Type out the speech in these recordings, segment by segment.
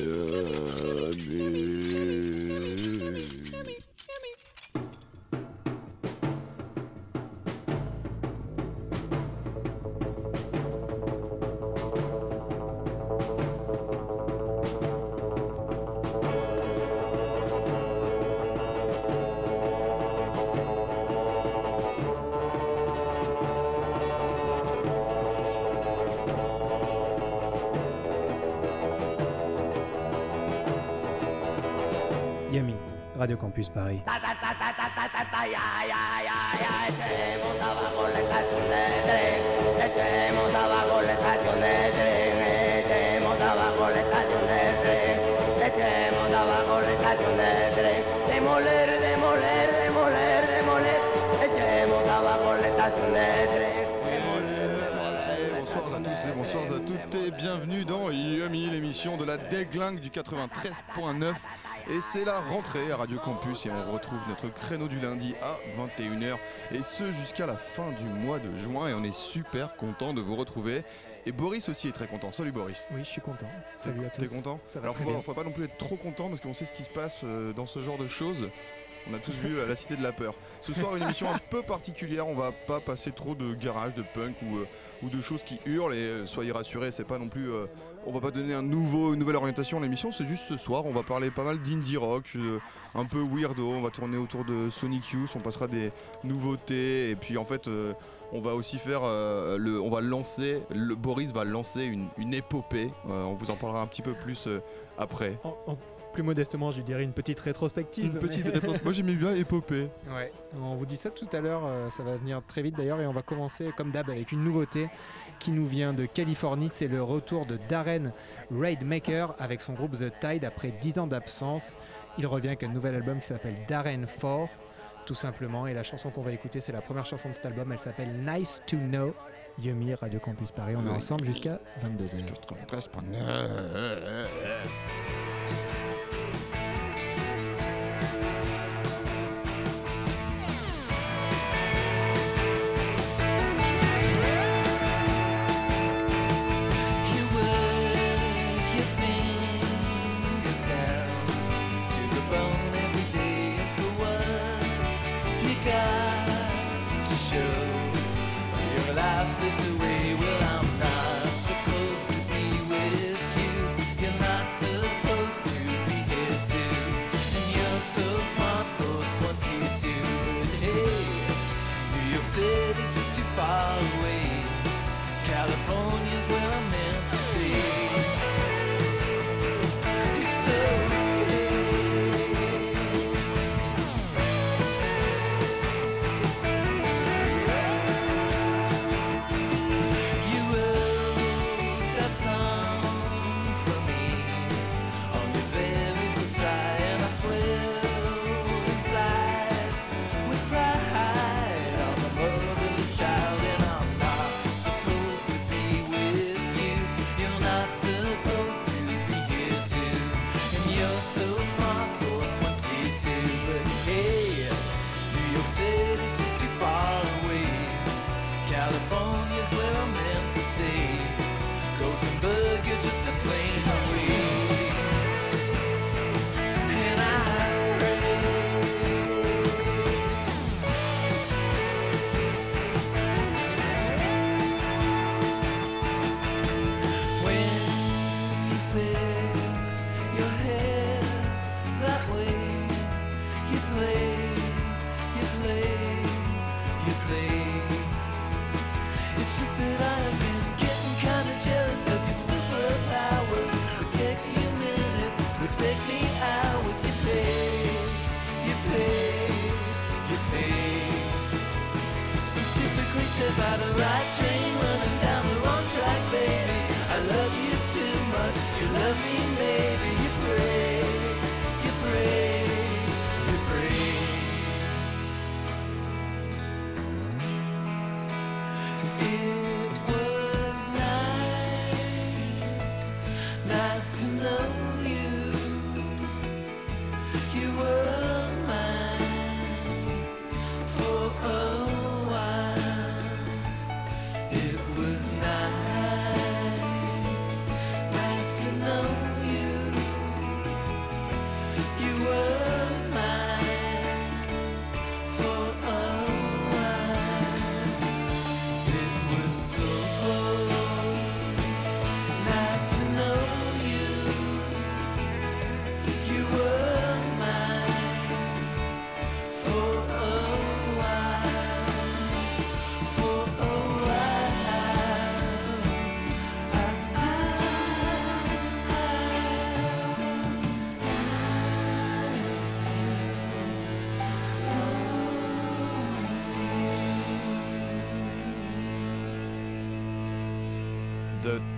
Yeah. Estación de tren. Bonsoir à tous et bonsoir à toutes et bienvenue dans Yumi, l'émission de la déglingue du 93.9 et c'est la rentrée à Radio Campus et on retrouve notre créneau du lundi à 21h et ce jusqu'à la fin du mois de juin et on est super content de vous retrouver. Et Boris aussi est très content. Salut Boris. Oui, je suis content. Salut à tous. T'es content Ça va Alors faut, bien. faut pas non plus être trop content parce qu'on sait ce qui se passe euh, dans ce genre de choses. On a tous vu la, la cité de la peur. Ce soir une émission un peu particulière, on va pas passer trop de garage, de punk ou, euh, ou de choses qui hurlent et euh, soyez rassurés, c'est pas non plus euh, on va pas donner une nouvelle orientation à l'émission, c'est juste ce soir, on va parler pas mal d'indie rock, euh, un peu weirdo, on va tourner autour de Sonic Youth, on passera des nouveautés. Et puis en fait euh, on va aussi faire euh, le, on va lancer, Boris va lancer une, épopée, on vous en parlera un petit peu plus après. Plus modestement, je dirais une petite rétrospective. Une petite mais- rétro- Moi j'aimais bien épopée. Ouais. On vous dit ça tout à l'heure, euh, ça va venir très vite d'ailleurs, et on va commencer comme d'hab avec une nouveauté qui nous vient de Californie. C'est le retour de Darren Raidmaker avec son groupe The Tide après 10 ans d'absence. Il revient avec un nouvel album qui s'appelle Darren 4, tout simplement. Et la chanson qu'on va écouter, c'est la première chanson de cet album. Elle s'appelle Nice to Know. Yumi, Radio Campus Paris, on est ensemble jusqu'à 22h. 93.9.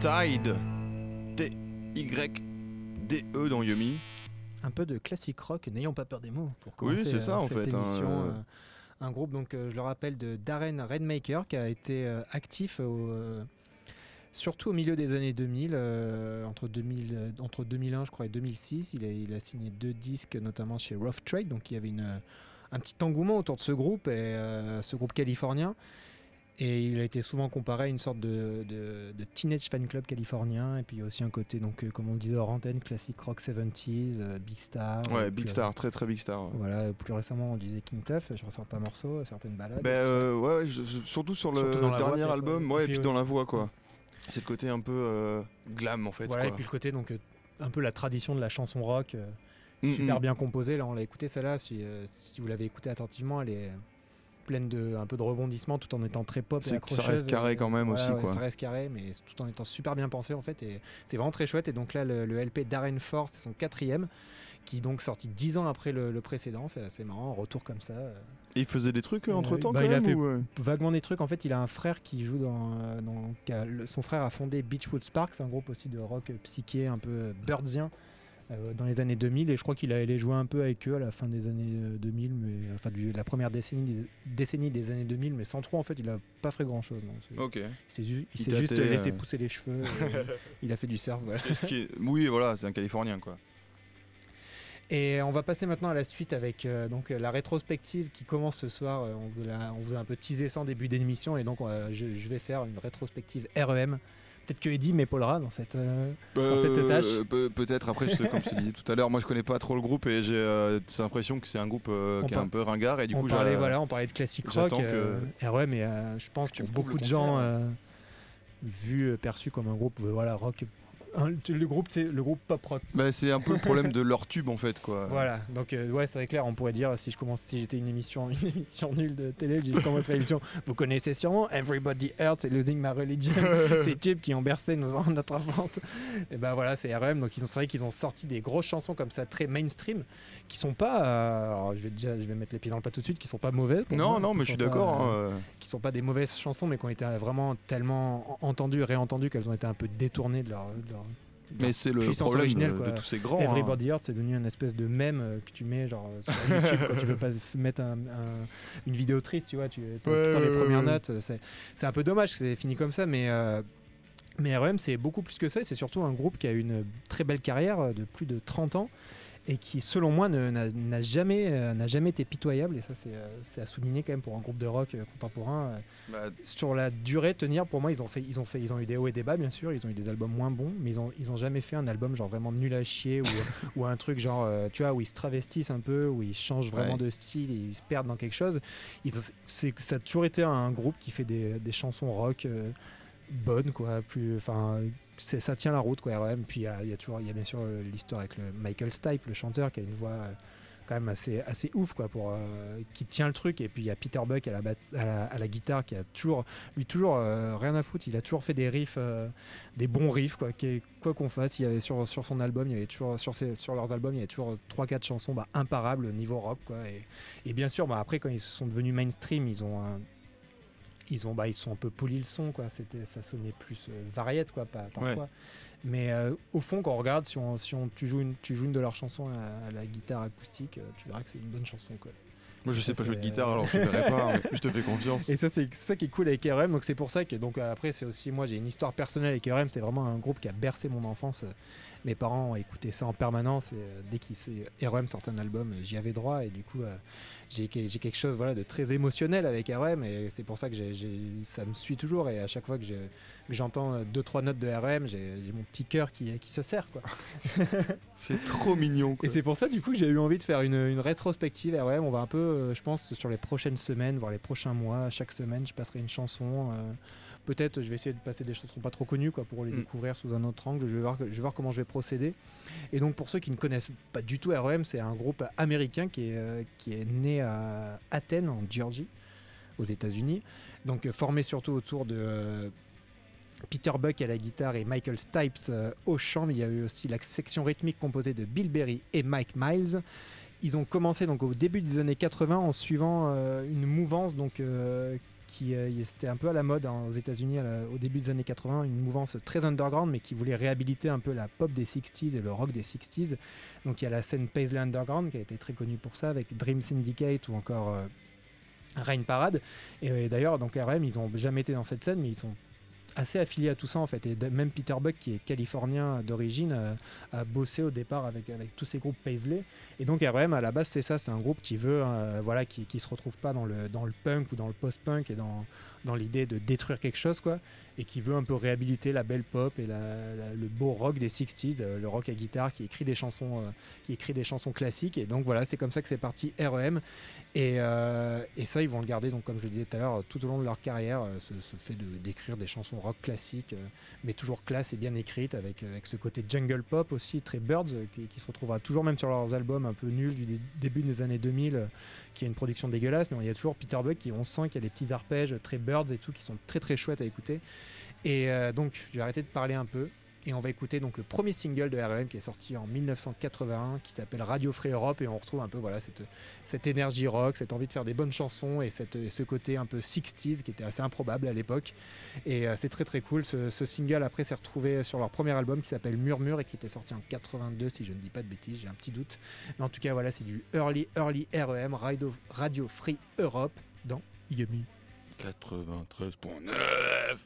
Tide. T-Y-D-E dans Yumi. Un peu de classique rock, n'ayons pas peur des mots pour Oui, c'est ça, euh, en cette fait, hein, émission. euh. euh, un groupe, donc je le rappelle, de Darren Redmaker qui a été actif au, surtout au milieu des années 2000, euh, entre, 2000 euh, entre 2001 je crois et 2006. Il a, il a signé deux disques, notamment chez Rough Trade, donc il y avait une, un petit engouement autour de ce groupe, et, euh, ce groupe californien. Et il a été souvent comparé à une sorte de, de- de teenage fan club californien. Et puis il y a aussi un côté, donc, euh, comme on le disait hors antenne, classique rock 70s, euh, Big Star. Ouais, euh, Big Star, très très Big Star. Voilà, plus récemment on disait King Tough sur certains morceaux, certaines balades. Ben euh, ouais, je- surtout sur le Surtout voix, dernier album, ouais. ouais, Et puis, ouais. dans la voix quoi. C'est le côté un peu glam en fait. voilà, et puis le côté, donc, un peu la tradition de la chanson rock, Mm, super mm. bien composée. Là, on l'a écouté celle-là, si, si vous l'avez écoutée attentivement, elle est pleine de un peu de rebondissements tout en étant très pop et ça reste carré Euh, quand même aussi, ouais, quoi. Ça reste carré, mais tout en étant super bien pensé en fait. Et c'est vraiment très chouette. Et donc là, le, le LP Darren Force, c'est son quatrième, qui est donc sorti dix ans après le, le précédent. C'est assez marrant, retour comme ça. euh, Et il faisait des trucs Euh, entre temps bah, quand il a même fait- ou, euh vaguement des trucs. En fait, il a un frère qui joue dans. euh, a- son frère a fondé Beachwood Sparks, un groupe aussi de rock psyché un peu birdsien euh, dans les années 2000. Et je crois qu'il a allé jouer un peu avec eux à la fin des années euh, 2000, mais enfin du- la première décennie, décennie des années 2000, mais sans trop. En fait, il a pas fait grand chose. Ok. Il s'est il juste laissé euh. pousser les cheveux. il a fait du surf. voilà. Est- Oui, voilà, c'est un Californien quoi. Et on va passer maintenant à la suite avec euh, donc euh, la rétrospective qui commence ce soir. Euh, on, vous l'a- on vous a un peu teasé ça en début d'émission et donc euh, je, je vais faire une rétrospective REM. Peut-être que Eddie m'épaulera dans cette. euh, Dans cette tâche. Euh, peut- Peut-être après, je sais, comme je te disais tout à l'heure, moi je connais pas trop le groupe et j'ai euh, cette impression que c'est un groupe euh, qui est un peu ringard et du on coup parlait voilà, on parlait de classique rock. que- euh, et euh, je pense que beaucoup de gens euh, vu euh, perçu comme un groupe euh, voilà rock. Un- le groupe c'est le groupe pop rock. Bah, c'est un peu le problème de leur tube en fait quoi. Voilà, donc euh, ouais, c'est vrai clair, on pourrait dire si je commence si j'étais une émission une émission nulle de télé, je commencerais l'émission. Vous connaissez sûrement Everybody Hurts et Losing My Religion, ces tubes qui ont bercé nos, notre enfance. Et ben voilà, c'est RM, donc ils ont c'est vrai qu'ils ont sorti des grosses chansons comme ça très mainstream qui sont pas euh, alors je vais déjà je vais mettre les pieds dans le plat tout de suite qui sont pas mauvaises. Non, moi, non, mais je sont suis d'accord. hein, euh, euh, qui sont pas des mauvaises chansons mais qui ont été vraiment tellement entendues réentendues qu'elles ont été un peu détournées de leur, de leur- Mais c'est le problème de, quoi. de tous ces grands. hein. Everybody Hurts, c'est devenu une espèce de mème euh, que tu mets genre euh, sur YouTube quand tu veux pas mettre un- un- une vidéo triste, tu vois, tu as Ouais, les premières notes. C'est un peu dommage que c'est fini comme ça, mais euh, mais REM c'est beaucoup plus que ça. et C'est surtout un groupe qui a une très belle carrière euh, de plus de 30 ans et qui, selon moi, n'a jamais euh, n'a jamais été pitoyable. Et ça, c'est euh, c'est à souligner quand même pour un groupe de rock euh, contemporain. Bah, sur la durée tenir pour moi ils ont fait ils ont fait ils ont eu des hauts et des bas bien sûr ils ont eu des albums moins bons mais ils ont ils ont jamais fait un album genre vraiment nul à chier ou, ou un truc genre tu vois où ils se travestissent un peu où ils changent vraiment Ouais. de style et ils se perdent dans quelque chose ils ça a toujours été un groupe qui fait des, des chansons rock euh, bonnes quoi plus enfin ça tient la route quoi RM puis il y a, toujours il y a bien sûr euh, l'histoire avec le Michael Stipe le chanteur qui a une voix euh, quand même assez, assez ouf quoi pour euh, qui tient le truc. Et puis il y a Peter Buck à la, à la, guitare qui a toujours lui toujours rien à foutre. Il a toujours fait des riffs des bons riffs quoi quoi qu'on fasse. Il y avait sur, sur son album il y avait toujours sur, ses- sur leurs albums il y avait toujours 3-4 chansons bah, imparables au niveau rock quoi. Et, et bien sûr bah, après quand ils sont devenus mainstream ils ont ils ont bah, ils sont un peu polis le son quoi. C'était ça sonnait plus euh, variette quoi pas, parfois. Mais euh, au fond quand on regarde si on, si on tu joues une tu joues une de leurs chansons à, à la guitare acoustique euh, tu verras que c'est une bonne chanson quoi. Moi je sais Ça, pas jouer de c'est- guitare alors je te verrai pas, je te fais confiance. et ça c'est ça qui est cool avec RM donc c'est pour ça que donc euh, après c'est aussi moi j'ai une histoire personnelle avec RM c'est vraiment un groupe qui a bercé mon enfance Euh, mes parents ont écouté ça en permanence et euh, dès qu'ils se- RM sort un album euh, j'y avais droit et du coup euh, j'ai que- j'ai quelque chose voilà de très émotionnel avec RM et c'est pour ça que ça me suit toujours et à chaque fois que je- que j'entends deux trois notes de RM j'ai j'ai mon petit cœur qui, qui se serre quoi C'est trop mignon. quoi. et c'est pour ça du coup que j'ai eu envie de faire une, une rétrospective RM. On va un peu, je pense, sur les prochaines semaines, voire les prochains mois. Chaque semaine, je passerai une chanson. euh, Peut-être, je vais essayer de passer des chansons pas trop connues, quoi, pour les Mm. découvrir sous un autre angle. Je vais voir, je vais voir comment je vais procéder. Et donc, pour ceux qui ne connaissent pas du tout REM, c'est un groupe américain qui est, euh, qui est né à Athènes, en Géorgie, aux États-Unis. Donc, euh, formé surtout autour de euh, Peter Buck à la guitare et Michael Stipes euh, au chant. Mais il y a eu aussi la section rythmique composée de Bill Berry et Mike Miles. Ils ont commencé donc au début des années 80 en suivant euh, une mouvance donc euh, qui euh, c'était un peu à la mode hein, aux États-Unis au début des années 80, une mouvance très underground, mais qui voulait réhabiliter un peu la pop des 60s et le rock des 60s. Donc il y a la scène Paisley Underground qui a été très connue pour ça, avec Dream Syndicate ou encore euh, Rain Parade. Et, euh, d'ailleurs, donc RM, ils n'ont jamais été dans cette scène, mais ils sont assez affiliés à tout ça en fait. Et même Peter Buck, qui est californien d'origine, euh, a bossé au départ avec, tous ces groupes Paisley. Et donc RM, à la base, c'est ça, c'est un groupe qui veut, euh, voilà, qui, qui se retrouve pas dans le, dans le punk ou dans le post-punk et dans, dans l'idée de détruire quelque chose, quoi. Et qui veut un peu réhabiliter la belle pop et le beau rock des 60s, euh, le rock à guitare qui écrit des chansons, euh, qui écrit des chansons classiques. Et donc voilà, c'est comme ça que c'est parti REM. Et, euh, et ça, ils vont le garder, donc comme je le disais tout à l'heure, tout au long de leur carrière, ce, fait d'écrire des chansons rock classiques, mais toujours classe et bien écrites, avec, avec ce côté jungle pop aussi, très Birds, qui, qui se retrouvera toujours même sur leurs albums un peu nuls du dé- début des années 2000, euh, qui a une production dégueulasse, mais il y a toujours Peter Buck qui, on sent qu'il y a des petits arpèges très Birds et tout, qui sont très très chouettes à écouter. Et euh, donc, je vais arrêter de parler un peu. Et on va écouter donc le premier single de REM qui est sorti en 1981 qui s'appelle Radio Free Europe et on retrouve un peu voilà cette, cette énergie rock, cette envie de faire des bonnes chansons et ce côté un peu 60s qui était assez improbable à l'époque. Et euh, c'est très très cool. Ce, ce single après s'est retrouvé sur leur premier album qui s'appelle Murmure et qui était sorti en 82 si je ne dis pas de bêtises, j'ai un petit doute. Mais en tout cas voilà c'est du early early REM Radio, Radio Free Europe dans Yummy. 93.9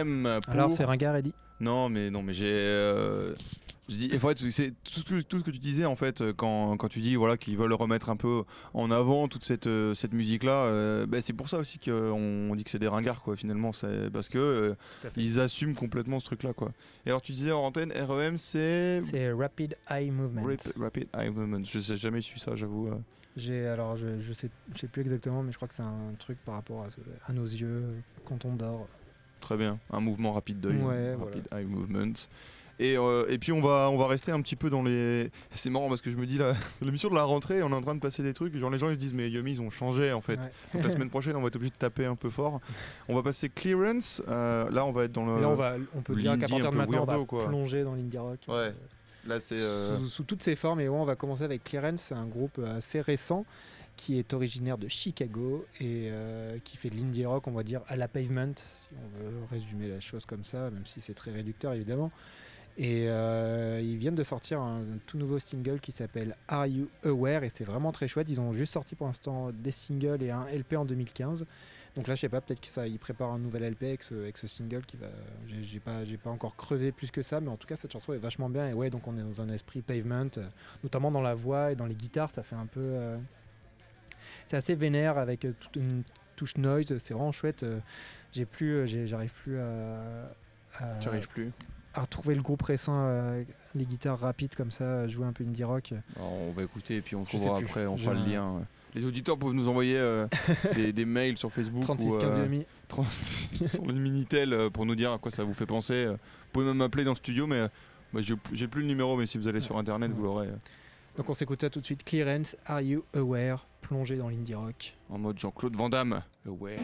M pour... Alors, c'est ringard, Eddie Non, mais non, mais j'ai. euh, je dis, en fait, c'est tout ce, que, tout ce que tu disais en fait euh, quand, quand tu dis voilà qu'ils veulent remettre un peu en avant toute cette, euh, cette musique là. c'est pour ça aussi qu'on on dit que c'est des ringards quoi. Finalement, c'est parce que euh, ils assument complètement ce truc là quoi. Et alors tu disais en antenne REM c'est C'est Rapid Eye Movement. Rap- Rapid Eye Movement. Je sais jamais su ça, j'avoue. euh. J'ai alors je, je sais je sais plus exactement, mais je crois que c'est un truc par rapport à nos yeux quand on dort. Très bien, un mouvement rapide d'œil, Ouais, rapid eye movement. Et, euh, et puis on va, on va rester un petit peu dans les. C'est marrant parce que je me dis là, c'est l'émission de la rentrée, on est en train de passer des trucs, genre les gens ils se disent mais Yumi ils ont changé en fait. Ouais. Donc la semaine prochaine on va être obligé de taper un peu fort. On va passer clearance, euh, là on va être dans le. Là on va on peut dire qu'à partir de maintenant on va plonger dans l'indie rock. Ouais. euh, Là c'est. euh, sous, sous toutes ses formes. Et ouais, on va commencer avec Clearance, c'est un groupe assez récent qui est originaire de Chicago et euh, qui fait de l'indie rock, on va dire à la pavement, si on veut résumer la chose comme ça, même si c'est très réducteur évidemment. Et euh, ils viennent de sortir un, tout nouveau single qui s'appelle Are You Aware? Et c'est vraiment très chouette. Ils ont juste sorti pour l'instant des singles et un LP en 2015. Donc là, je sais pas, peut-être qu'ils préparent un nouvel LP avec ce, single qui va. J'ai pas, pas encore creusé plus que ça, mais en tout cas, cette chanson est vachement bien. Et ouais, donc on est dans un esprit pavement, euh, notamment dans la voix et dans les guitares, ça fait un peu. C'est assez vénère avec euh, toute une touche noise, c'est vraiment chouette. euh, J'ai plus, euh, j'arrive plus à. à- J'y arrive plus. à retrouver le groupe récent, euh, les guitares rapides comme ça, jouer un peu indie rock. Alors, on va écouter et puis on trouvera après, on fera le lien. Les auditeurs peuvent nous envoyer euh, des, des mails sur Facebook 36 ou 15 euh, demi. 36 sur le Minitel pour nous dire à quoi ça vous fait penser. Vous pouvez même m'appeler dans le studio, mais bah, j'ai plus le numéro, mais si vous allez sur internet, vous l'aurez Donc on s'écoute ça tout de suite. Clearance, Are You Aware Plongé dans l'indie rock. en mode Jean-Claude Van Damme. Ouais.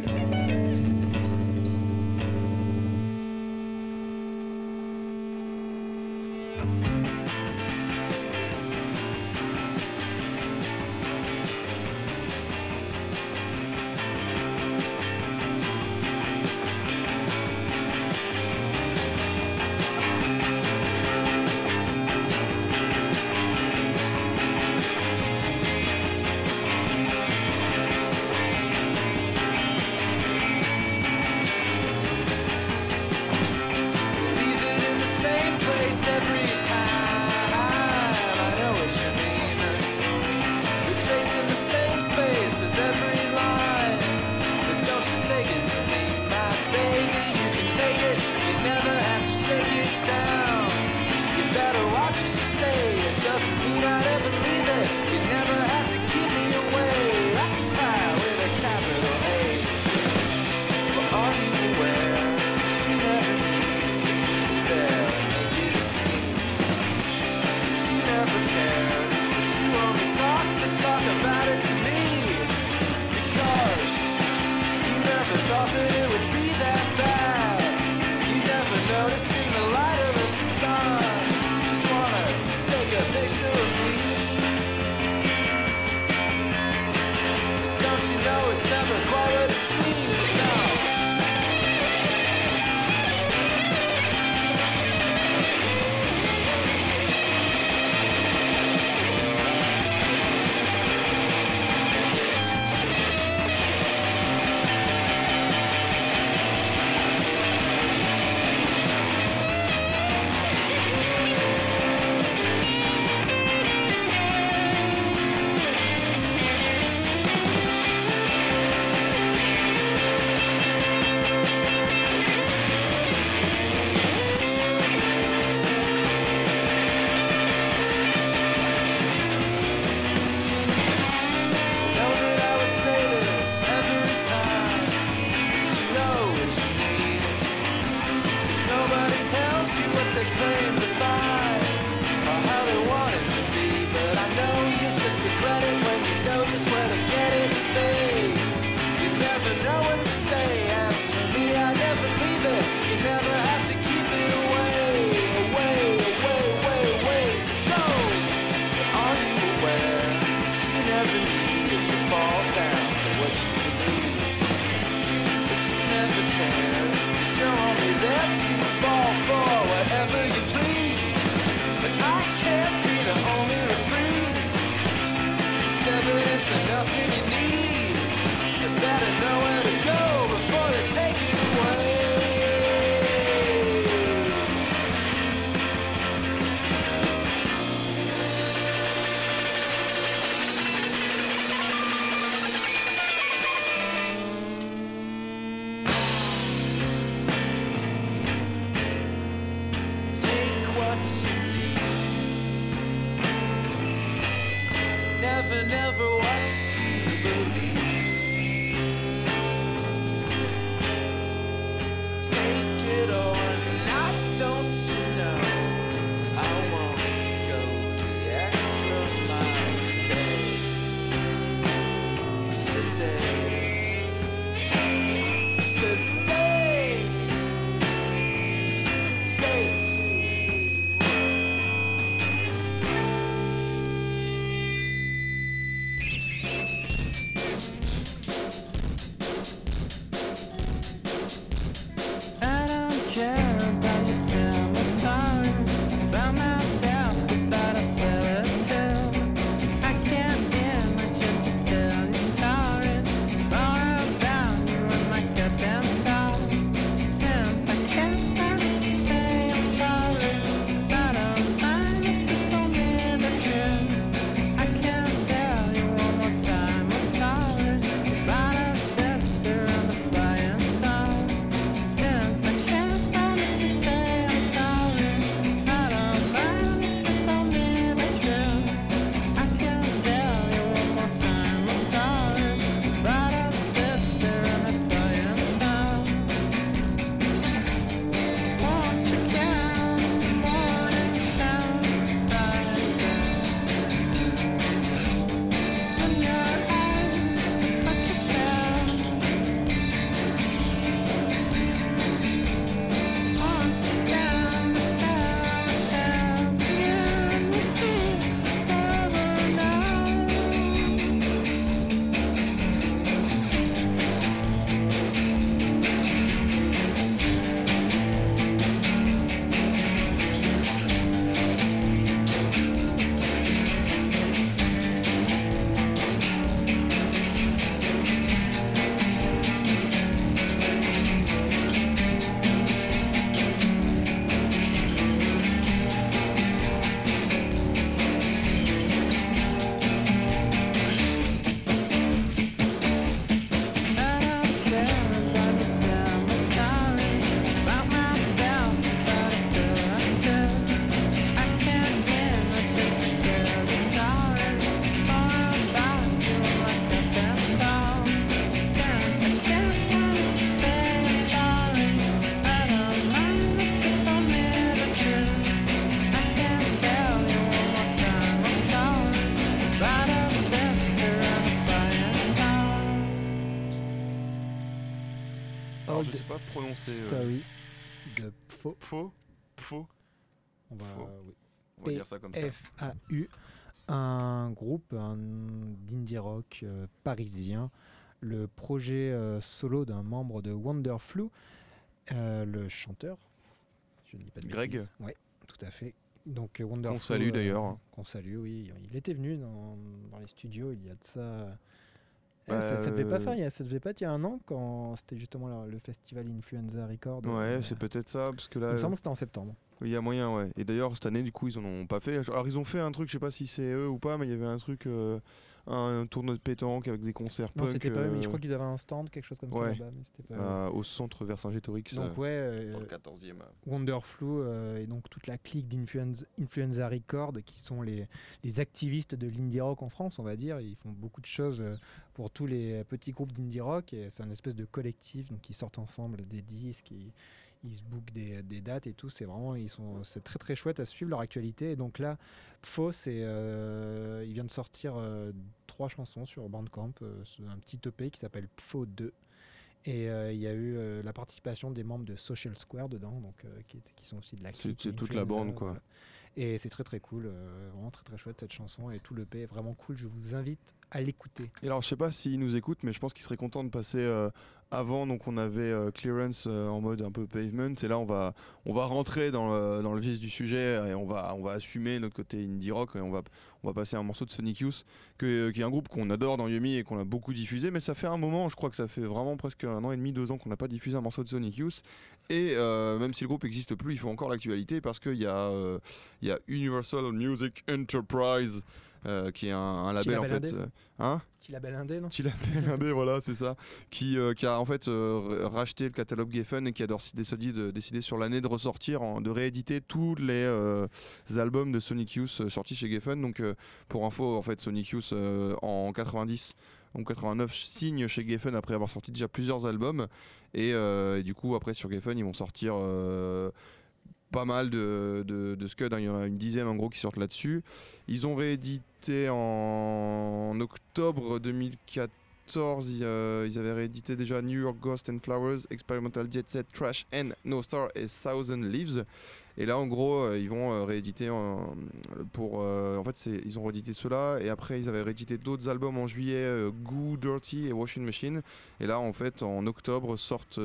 Prononcer. euh, Story de Pfo. Faux Faux On va, oui. On va dire ça comme ça. F-A-U, un groupe un d'indie rock euh, parisien, le projet euh, solo d'un membre de Wonderflu, euh, le chanteur. Je ne dis pas de Greg. bêtises. Ouais, tout à fait. Donc Wonderflu. salue, d'ailleurs. Qu'on salue, oui. Il était venu dans, dans les studios il y a de ça. Eh, ça, ça devait pas Euh, faire, il y a- ça devait pas être il y a un an quand c'était justement le, le festival Influenza Record. Ouais, euh, c'est peut-être ça, parce que il là, me semble que c'était en septembre. il y a moyen, ouais. Et d'ailleurs, cette année, du coup, ils en ont pas fait. Alors, ils ont fait un truc, je sais pas si c'est eux ou pas, mais il y avait un truc, euh, un, tournoi de pétanque avec des concerts Non, punk, c'était pas eux, mais je euh, crois qu'ils avaient un stand, quelque chose comme ouais. ça là-bas, mais c'était pas eux. euh, au centre Vercingétorix. Donc ouais, euh, dans le 14e. Wonderflu euh, et donc toute la clique d'Influenza Influenza Record qui sont les, les activistes de l'indie rock en France, on va dire. Ils font beaucoup de choses euh, pour tous les petits groupes d'indie rock et c'est un espèce de collectif donc ils sortent ensemble des disques, ils, ils se bookent des, des dates et tout. C'est vraiment ils sont c'est très très chouette à suivre leur actualité. Et donc là, Pfo, c'est euh, il vient de sortir euh, trois chansons sur Bandcamp, euh, un petit EP qui s'appelle Pfo 2. Et euh, il y a eu la participation des membres de Social Square dedans, donc, qui, sont aussi de la C'est- toute la bande, quoi. Et c'est très très cool, vraiment très très chouette cette chanson et tout le est vraiment cool. Je vous invite à l'écouter. Et alors, je sais pas s'ils nous écoutent, mais je pense qu'ils seraient contents de passer euh, avant. Donc, on avait euh, Clearance euh, en mode un peu pavement. Et là, on va, on va rentrer dans le, dans le vif du sujet et on va, on va assumer notre côté indie rock. Et on va, on va passer un morceau de Sonic Youth, que- qui est un groupe qu'on adore dans Yumi et qu'on a beaucoup diffusé. Mais ça fait un moment, je crois que ça fait vraiment presque un an et demi, deux ans qu'on n'a pas diffusé un morceau de Sonic Youth. Et euh, même si le groupe n'existe plus, il faut encore l'actualité parce qu'il y, a, euh, il y a Universal Music Enterprise euh, qui est un, un label en fait. indé, euh, hein Petit label indé, non Petit label indé, voilà, c'est ça. Qui, euh, qui a en fait euh, racheté le catalogue Geffen et qui a décidé, de, décidé sur l'année de ressortir, en- de rééditer tous les albums de Sonic Youth sortis chez Geffen. Donc pour info, en fait, Sonic Youth en 90 en 89 signe chez Geffen après avoir sorti déjà plusieurs albums et, euh, et du coup après sur Geffen ils vont sortir euh, pas mal de, de, de scuds, hein. il y en a une dizaine en gros qui sortent là-dessus. Ils ont réédité en, octobre 2014, ils, avaient réédité déjà New York Ghost and Flowers, Experimental Jet Set, Trash and No Star et Thousand Leaves. Et là, en gros, euh, ils vont euh, rééditer pour. euh, en fait, ils ont réédité cela et après, ils avaient réédité d'autres albums en juillet, Goo, Dirty et Washing Machine. Et là, en fait, en octobre sortent.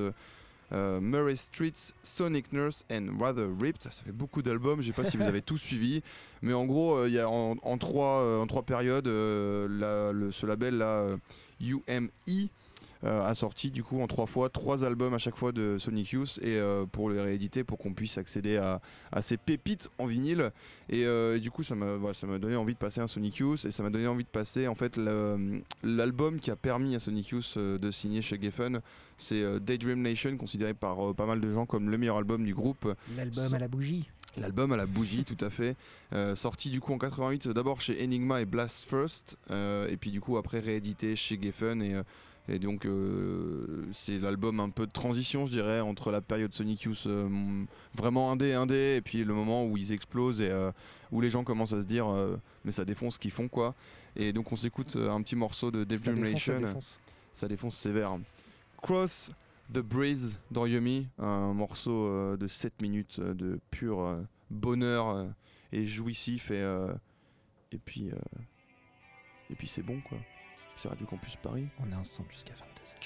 Euh, Murray Streets, Sonic Nurse and Rather Ripped. Ça fait beaucoup d'albums, je sais pas si vous avez tous suivi, mais en gros, euh, il y a en, en trois, euh, en trois périodes, la- le- ce label là, UME, a sorti du coup en trois fois trois albums à chaque fois de Sonic Youth et euh, pour les rééditer pour qu'on puisse accéder à, à ces pépites en vinyle et, euh, et du coup ça m'a voilà, ça m'a donné envie de passer un Sonic Youth et ça m'a donné envie de passer en fait l'album qui a permis à Sonic Youth euh, de signer chez Geffen c'est euh, Daydream Nation considéré par euh, pas mal de gens comme le meilleur album du groupe L'album à la bougie. L'album à la bougie, tout à fait. Euh, sorti du coup en 88, euh, d'abord chez Enigma et Blast First, euh, et puis du coup après réédité chez Geffen. Et, euh, et donc euh, c'est l'album un peu de transition, je dirais, entre la période Sonic Youth euh, vraiment indé, indé, et puis le moment où ils explosent et euh, où les gens commencent à se dire, euh, mais ça défonce ce qu'ils font quoi. Et donc on s'écoute un petit morceau de défonce, ça défonce. ça défonce sévère. Cross the Breeze dans Yumi, un morceau de 7 minutes de pur bonheur et jouissif et, et puis et puis c'est bon quoi. C'est Radio Campus Paris. On est ensemble jusqu'à 22h.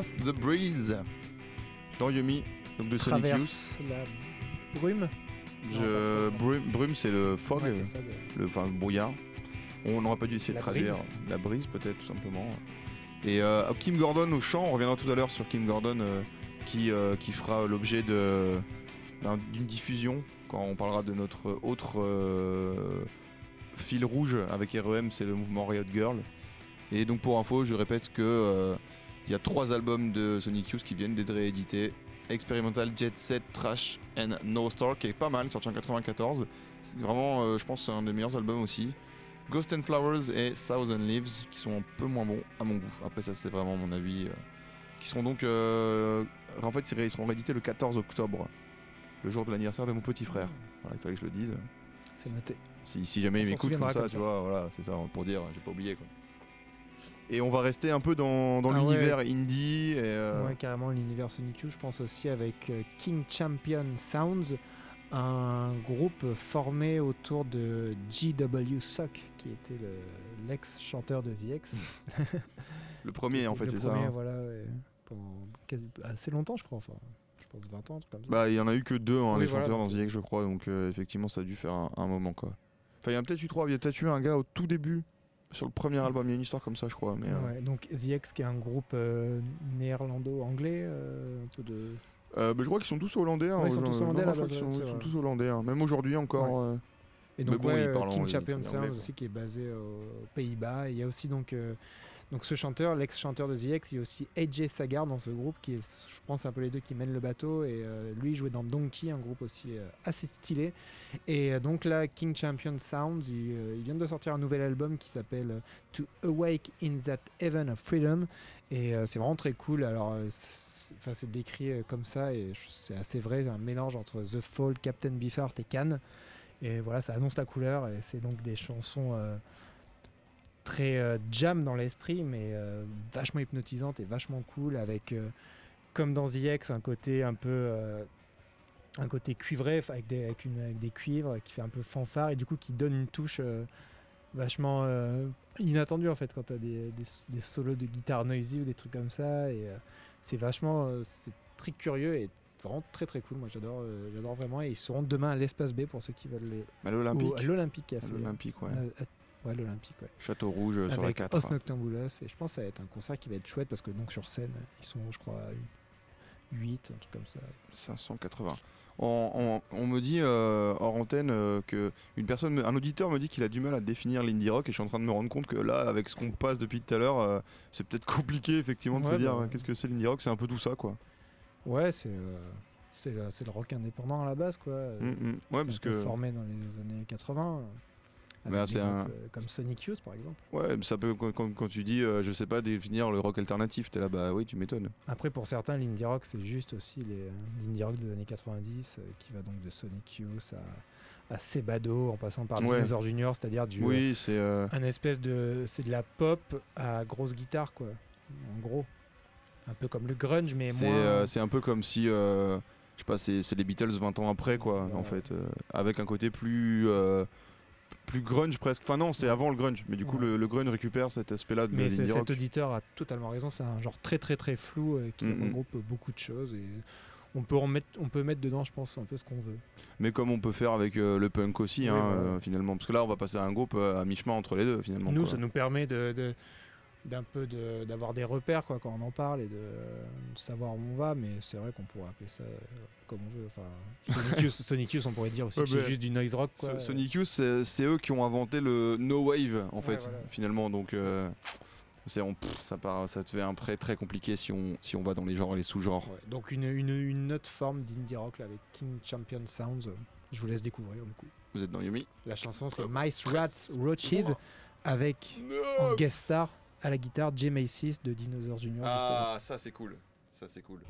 The Breeze dans Yumi, donc de Sonic Youth. Traverse la brume. Je... Brume, brume, c'est le fog, Ouais, c'est ça, le- enfin, le brouillard. On n'aurait pas dû essayer La de traduire la brise peut-être tout simplement. Et euh, Kim Gordon au chant, on reviendra tout à l'heure sur Kim Gordon euh, qui, euh, qui fera l'objet de- d'un- d'une diffusion quand on parlera de notre autre fil rouge avec REM, c'est le mouvement Riot Girl. Et donc pour info, je répète que il y a trois albums de Sonic Youth qui viennent d'être réédités. Experimental Jet Set Trash and No Star qui est pas mal, sorti en 94. C'est vraiment, euh, je pense, un des meilleurs albums aussi. Ghost and Flowers et Thousand Leaves qui sont un peu moins bons à mon goût. Après ça c'est vraiment mon avis. euh, qui seront donc, euh, en fait, ils seront réédités le 14 octobre, le jour de l'anniversaire de mon petit frère. Voilà, il fallait que je le dise. C'est noté. Si, si jamais On il m'écoute comme ça, comme tu ça. vois, voilà, c'est ça pour dire, j'ai pas oublié quoi. Et on va rester un peu dans, dans Ah ouais. l'univers indie et euh, Ouais, carrément l'univers Sonic Youth. Je pense aussi avec euh, King Champion Sounds, un groupe formé autour de G.W. Sock, qui était le- l'ex-chanteur de The X. le premier en fait, le c'est ça. premier, hein. voilà, ouais, pendant quasi- assez longtemps, je crois. Enfin, je pense 20 ans, comme ça. Bah, il y en a eu que deux, hein, Oui, les voilà, chanteurs donc, dans The X, je crois, donc euh, effectivement, ça a dû faire un, un moment quoi. Enfin, il y en a peut-être eu trois, il y a peut-être eu un gars au tout début, sur le premier album, il y a une histoire comme ça, je crois. Mais, euh, Ouais, donc The X, qui est un groupe euh, néerlando-anglais, euh, un peu de. bah, je crois qu'ils sont tous hollandais. hein, Ouais, ils sont tous hollandais, non, sont, ouais, ils sont tous hollandais, hein. même aujourd'hui encore. euh, Et donc, bon, ouais, King Champion Sounds aussi qui est basé aux Pays-Bas. Il y a aussi donc, donc ce chanteur, l'ex-chanteur de The X, il y a aussi AJ Sagar dans ce groupe qui est, je pense, un peu les deux qui mènent le bateau. Et euh, lui, il jouait dans Donkey, un groupe aussi euh, assez stylé. Et euh, donc là, King Champion Sounds, il, ils viennent de sortir un nouvel album qui s'appelle To Awake in That Heaven of Freedom. Et c'est vraiment très cool. Alors, c'est décrit comme ça et c'est assez vrai, un mélange entre The Fall, Captain Beefheart et Cannes. Et voilà, ça annonce la couleur et c'est donc des chansons très euh, jam dans l'esprit, mais euh, vachement hypnotisantes et vachement cool avec, euh, comme dans The X, un côté un peu, un côté cuivré avec des, avec, une- avec des cuivres qui fait un peu fanfare et du coup qui donne une touche vachement inattendue en fait quand tu as des, des, des solos de guitare noisy ou des trucs comme ça et c'est vachement, c'est très curieux et vraiment très très cool. Moi j'adore, euh, j'adore vraiment et ils seront demain à l'espace B pour ceux qui veulent les à l'Olympique. ou à l'Olympique À Café. l'Olympique, ouais. À- ouais, l'Olympique, ouais. Château Rouge euh, sur la Avec 4. Os Noctambulos. Et je pense que ça va être un concert qui va être chouette parce que donc sur scène, ils sont, je crois, 8, un truc comme ça. 580. On, on- on me dit euh, hors antenne euh, que une personne, un auditeur me dit qu'il a du mal à définir l'indie rock et je suis en train de me rendre compte que là, avec ce qu'on passe depuis tout à l'heure, euh, c'est peut-être compliqué effectivement de se dire bah, qu'est-ce que c'est l'indie rock, c'est un peu tout ça quoi. Ouais, c'est c'est le, le rock indépendant à la base, quoi. Mm, mm. Ouais, parce que formé dans les années 80. Euh, Bah, c'est un- euh, Comme Sonic Youth, par exemple. ouais, ça peut quand, tu dis euh, je sais pas définir le rock alternatif, t'es là bah oui tu m'étonnes. Après, pour certains, l'indie rock, c'est juste aussi les- l'indie rock des années 90, euh, qui va donc de Sonic Youth à, à Sebado, en passant par Ouais. Dinosaur Junior, c'est-à-dire du, Oui c'est euh, un espèce de c'est de la pop à grosse guitare quoi en gros un peu comme le grunge mais c'est moins euh, c'est un peu comme si euh, je sais pas c'est c'est les Beatles 20 ans après quoi Ouais. en fait euh, avec un côté plus euh, plus grunge presque. Enfin non, c'est avant le grunge, mais du coup Ouais. le, le grunge récupère cet aspect-là de mais rock. cet auditeur a totalement raison c'est un genre très très très flou euh, qui Mhm. regroupe beaucoup de choses et on peut en mettre on peut mettre dedans je pense un peu ce qu'on veut Mais comme on peut faire avec euh, le punk aussi, Oui, hein, voilà. euh, finalement. Parce que là, on va passer à un groupe euh, à mi-chemin entre les deux, finalement. nous quoi. ça nous permet de, de- d'un peu de- d'avoir des repères quoi quand on en parle et de, de savoir où on va mais c'est vrai qu'on pourrait appeler ça euh, comme on veut enfin Sonic Youth, Sonic Youth, on pourrait dire aussi Ouais, que c'est juste du noise rock quoi. So- Sonic Youth, c'est c'est eux qui ont inventé le no wave, en Ouais, fait, voilà. finalement. Donc, euh, c'est on- pff, ça, part, ça devient un prêt très compliqué si on, si on va dans les genres et les sous-genres. Ouais, donc une, une, une autre forme d'indie rock là, avec King Champion Sounds. Je vous laisse découvrir du coup. Vous êtes dans Yumi La chanson c'est Mice Rats Roaches avec en guest star à la guitare Jay Macy's de Dinosaurs Junior. Ah, ça c'est cool. Ça c'est cool.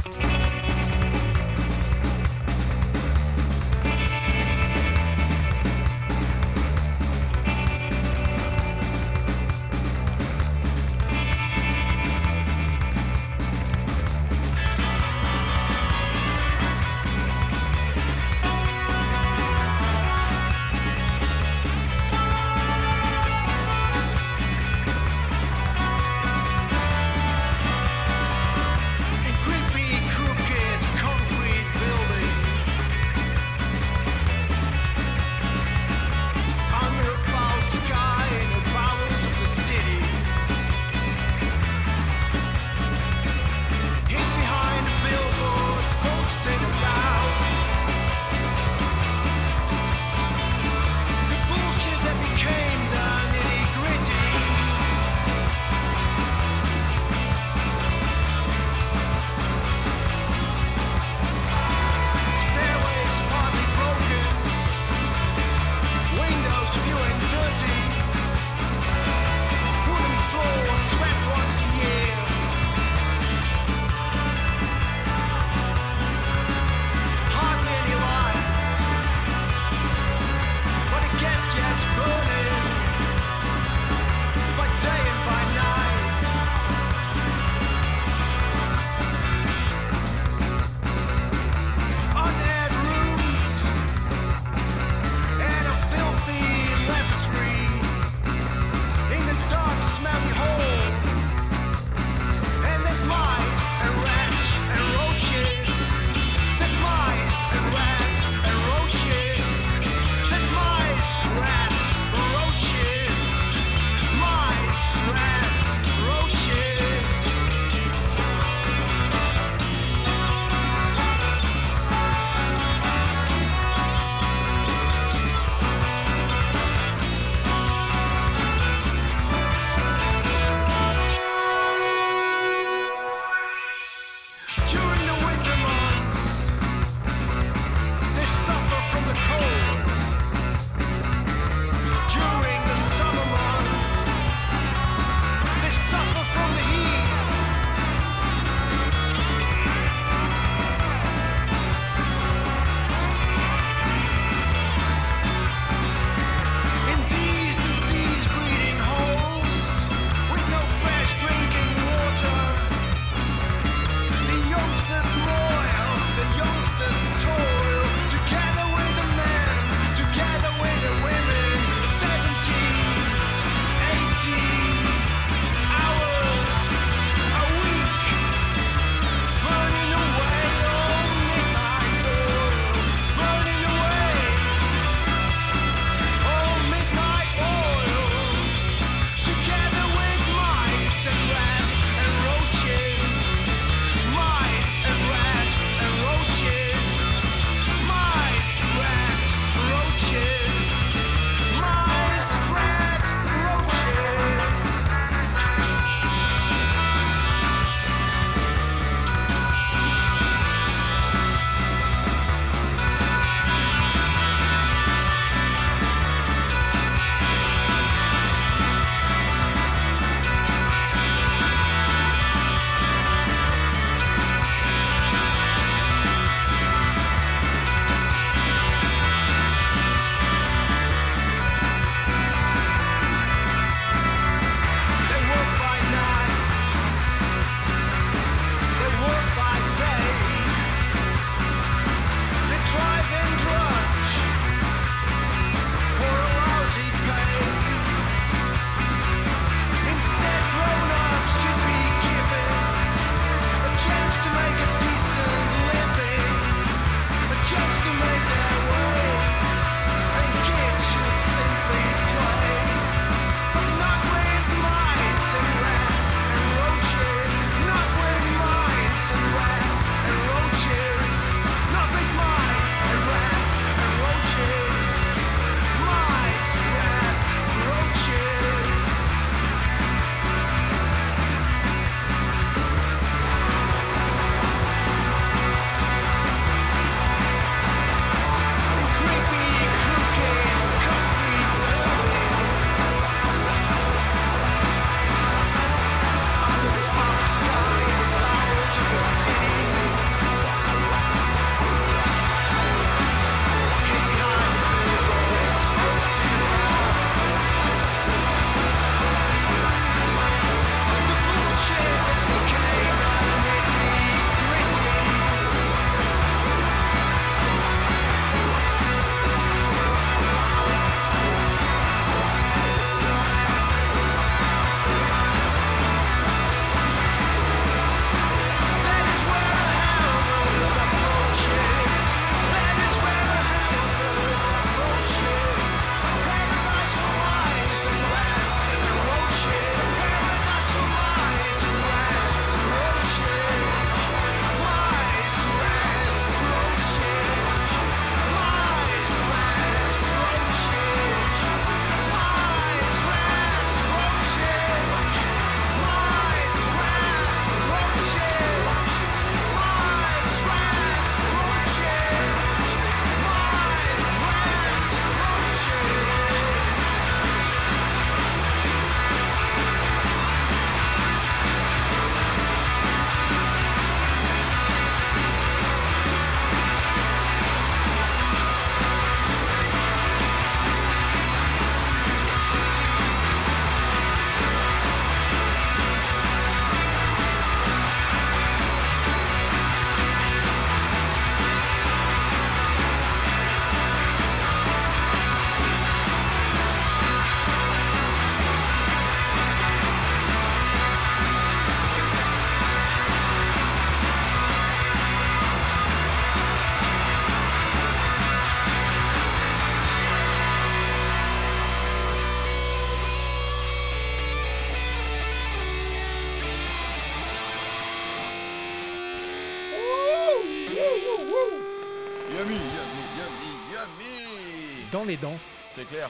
Dans les dents, C'est clair.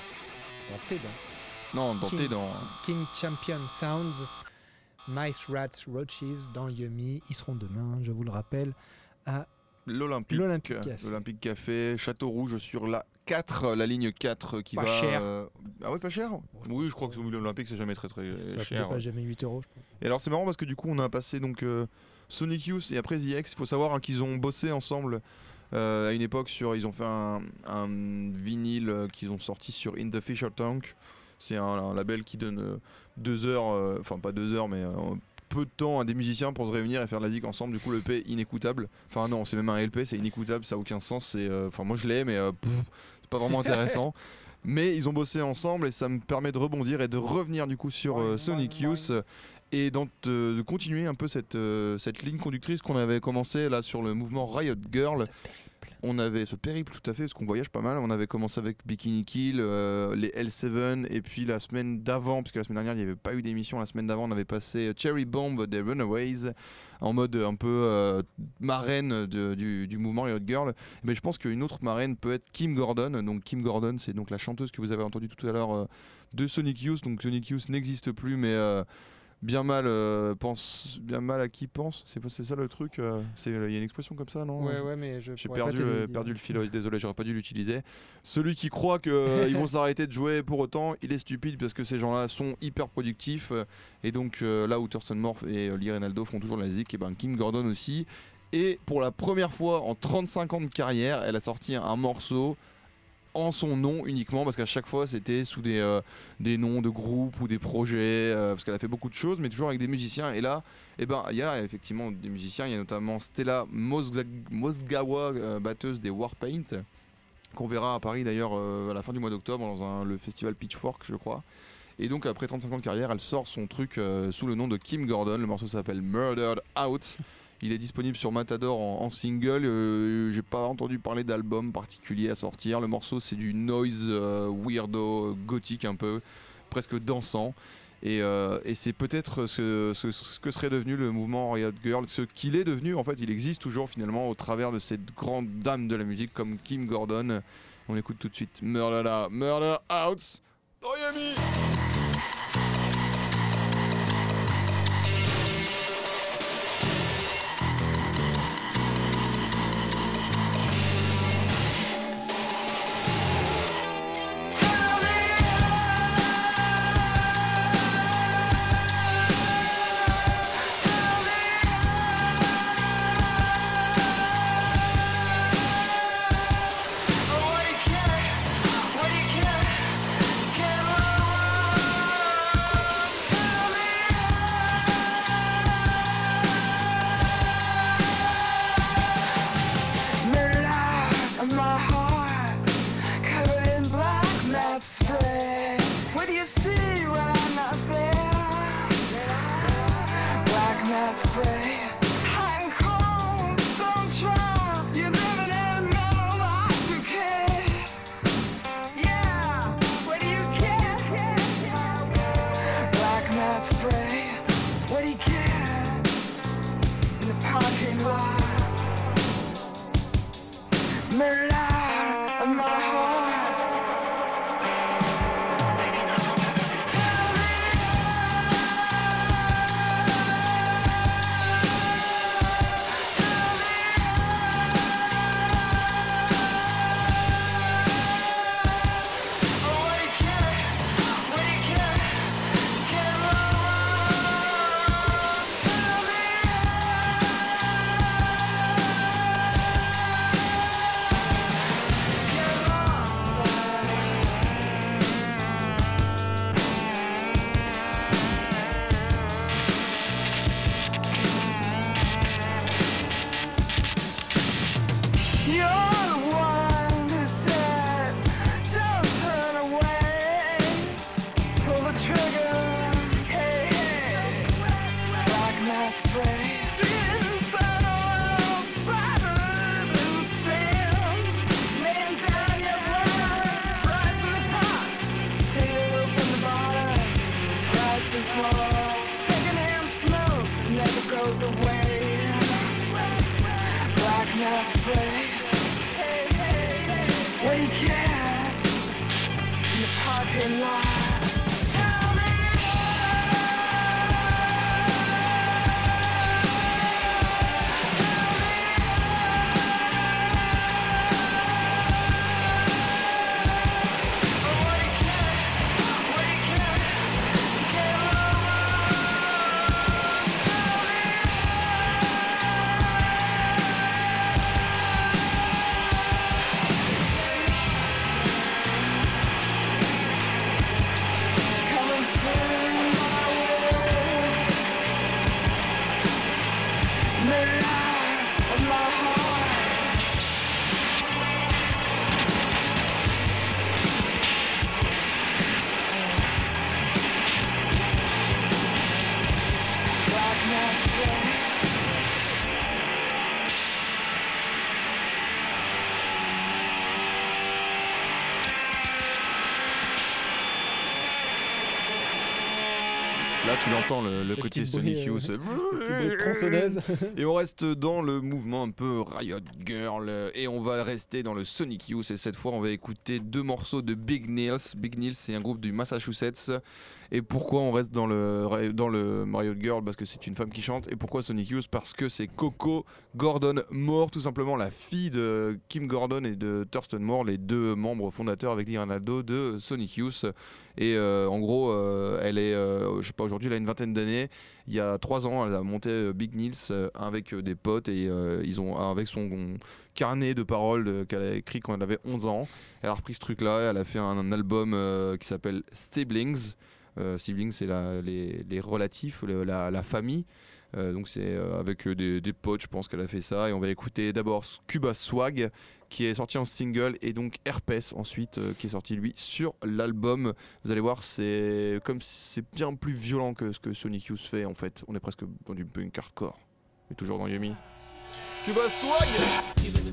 dans tes dents. Non, dans King. tes dents. King Champion Sounds, Mice Rats Roaches dans Yummy. Ils seront demain, je vous le rappelle, à L'Olympique. L'Olympique Café. L'Olympique Café, Château Rouge sur la 4, la ligne 4 qui Pas va. cher. euh, Ah ouais, pas cher? Je Oui, je crois que l'Olympique c'est jamais très très ça cher. pas jamais 8 euros. Et alors c'est marrant parce que du coup on a passé donc euh, Sonic Youth et après The X. Il faut savoir hein, qu'ils ont bossé ensemble euh, à une époque sur. Ils ont fait un, un vinyle euh, qu'ils ont sorti sur In the Fisher Tank. C'est un, un label qui donne euh, deux heures, enfin pas deux heures, mais peu de temps à des musiciens pour se réunir et faire de la zik ensemble. Du coup, le P inécoutable. Enfin non, c'est même un LP, c'est inécoutable, ça a aucun sens. C'est, enfin moi je l'ai, mais c'est pas vraiment intéressant. Mais ils ont bossé ensemble et ça me permet de rebondir et de revenir du coup sur euh, Sonic Youth et de, de continuer un peu cette, euh, cette ligne conductrice qu'on avait commencé là sur le mouvement Riot Girl. On avait ce périple tout à fait parce qu'on voyage pas mal. On avait commencé avec Bikini Kill, euh, les L7 et puis la semaine d'avant, puisque la semaine dernière il n'y avait pas eu d'émission, la semaine d'avant on avait passé Cherry Bomb des Runaways en mode un peu euh, marraine de- du, du mouvement Riot Girl. Mais je pense qu'une autre marraine peut être Kim Gordon. Donc Kim Gordon c'est donc la chanteuse que vous avez entendue tout à l'heure euh, de Sonic Youth. Donc Sonic Youth n'existe plus mais euh, bien mal euh, pense bien mal à qui pense. C'est c'est ça le truc. euh, c'est il y a une expression comme ça non? Ouais, ouais, mais je j'ai pourrais pas perdu, le perdu fil, désolé, j'aurais pas dû l'utiliser. Celui qui croit qu'ils vont s'arrêter de jouer pour autant, il est stupide parce que ces gens-là sont hyper productifs. euh, Et donc euh, là où Thurston Morph et euh, Lee Renaldo font toujours de la zik, et ben Kim Gordon aussi. Et pour la première fois en 35 ans de carrière, elle a sorti un morceau en son nom uniquement parce qu'à chaque fois c'était sous des, euh, des noms de groupes ou des projets euh, parce qu'elle a fait beaucoup de choses mais toujours avec des musiciens. Et là eh ben il y a effectivement des musiciens. Il y a notamment Stella Mosga- Mosgawa euh, batteuse des Warpaint qu'on verra à Paris d'ailleurs à la fin du mois d'octobre dans le festival Pitchfork je crois. Et donc après 35 ans de carrière elle sort son truc sous le nom de Kim Gordon. Le morceau s'appelle Murdered Out il est disponible sur Matador en, single. Euh, J'ai pas entendu parler d'album particulier à sortir. Le morceau, c'est du noise euh, weirdo, gothique un peu, presque dansant. Et, euh, c'est peut-être ce, que serait devenu le mouvement Riot Girl, ce qu'il est devenu. En fait, il existe toujours finalement au travers de cette grande dame de la musique comme Kim Gordon. On écoute tout de suite Murder, Murder Out. Miami. Là, tu l'entends, le, le côté Sonic euh, Youth. Petit bruit de tronçonneuse. Et on reste dans le mouvement un peu Riot Girl euh, et on va rester dans le Sonic Youth et cette fois on va écouter deux morceaux de Big Nils. Big Nils c'est un groupe du Massachusetts et pourquoi on reste dans le, Riot Girl Parce que c'est une femme qui chante et pourquoi Sonic Youth Parce que c'est Coco Gordon Moore, tout simplement la fille de Kim Gordon et de Thurston Moore, les deux membres fondateurs avec Lee Ronaldo de Sonic Youth. Et euh, en gros, euh, elle est, euh, je sais pas, aujourd'hui, elle a une vingtaine d'années. Il y a trois ans, elle a monté euh, Big Nils avec des potes et ils ont, avec son carnet de paroles qu'elle a écrit quand elle avait 11 ans. Elle a repris ce truc-là, elle a fait un, album qui s'appelle Siblings. Euh, siblings, c'est les, les relatifs, le- la, la famille. Euh, donc c'est euh, avec des, des potes, je pense qu'elle a fait ça. Et on va écouter d'abord Cuba Swag, qui est sorti en single, et donc Herpes ensuite, euh, qui est sorti lui sur l'album. Vous allez voir, c'est comme c'est bien plus violent que ce que Sonic Youth fait en fait. On est presque dans du punk hardcore, mais toujours dans Yumi. Cuba Swag Guess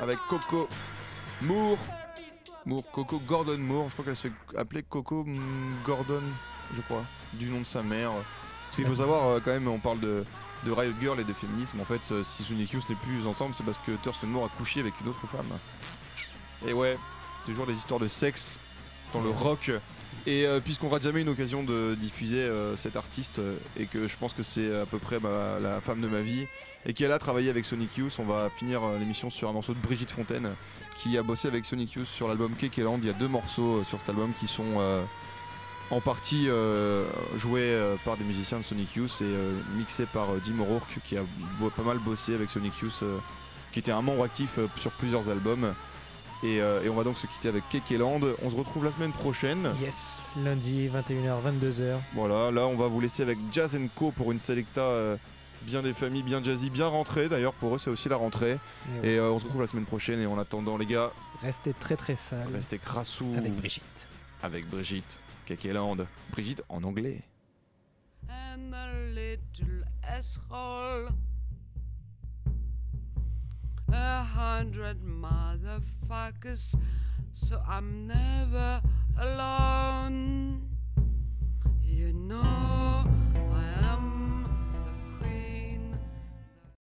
Avec Coco Moore. Moore, Coco Gordon Moore. Je crois qu'elle se fait appeler Coco Gordon, je crois, du nom de sa mère. Parce qu'il faut savoir, euh, quand même, on parle de, Riot Girl et de féminisme. En fait, si Sonic Youth n'est plus ensemble, c'est parce que Thurston Moore a couché avec une autre femme. Et ouais, toujours des histoires de sexe dans le rock. Et euh, puisqu'on aura jamais une occasion de diffuser euh, cet artiste et que je pense que c'est à peu près ma- la femme de ma vie et qu'elle a travaillé avec Sonic Youth, on va finir euh, l'émission sur un morceau de Brigitte Fontaine qui a bossé avec Sonic Youth sur l'album Kekeland. Il y a deux morceaux euh, sur cet album qui sont euh, en partie euh, joués par des musiciens de Sonic Youth et mixés par Jim O'Rourke qui a pas mal bossé avec Sonic Youth, qui était un membre actif sur plusieurs albums. Et, euh, et on va donc se quitter avec Kekeland. On se retrouve la semaine prochaine. Yes, lundi 21h, 22h. Voilà, là on va vous laisser avec Jazz Co pour une selecta euh, bien des familles, bien jazzy, bien rentrée. D'ailleurs pour eux c'est aussi la rentrée. Et euh, on se retrouve la semaine prochaine et en attendant les gars, Restez très très sale. restez crassous Avec Brigitte. avec Brigitte. Kekeland. Brigitte en anglais. and a little asshole. A hundred motherfuckers, so I'm never alone. You know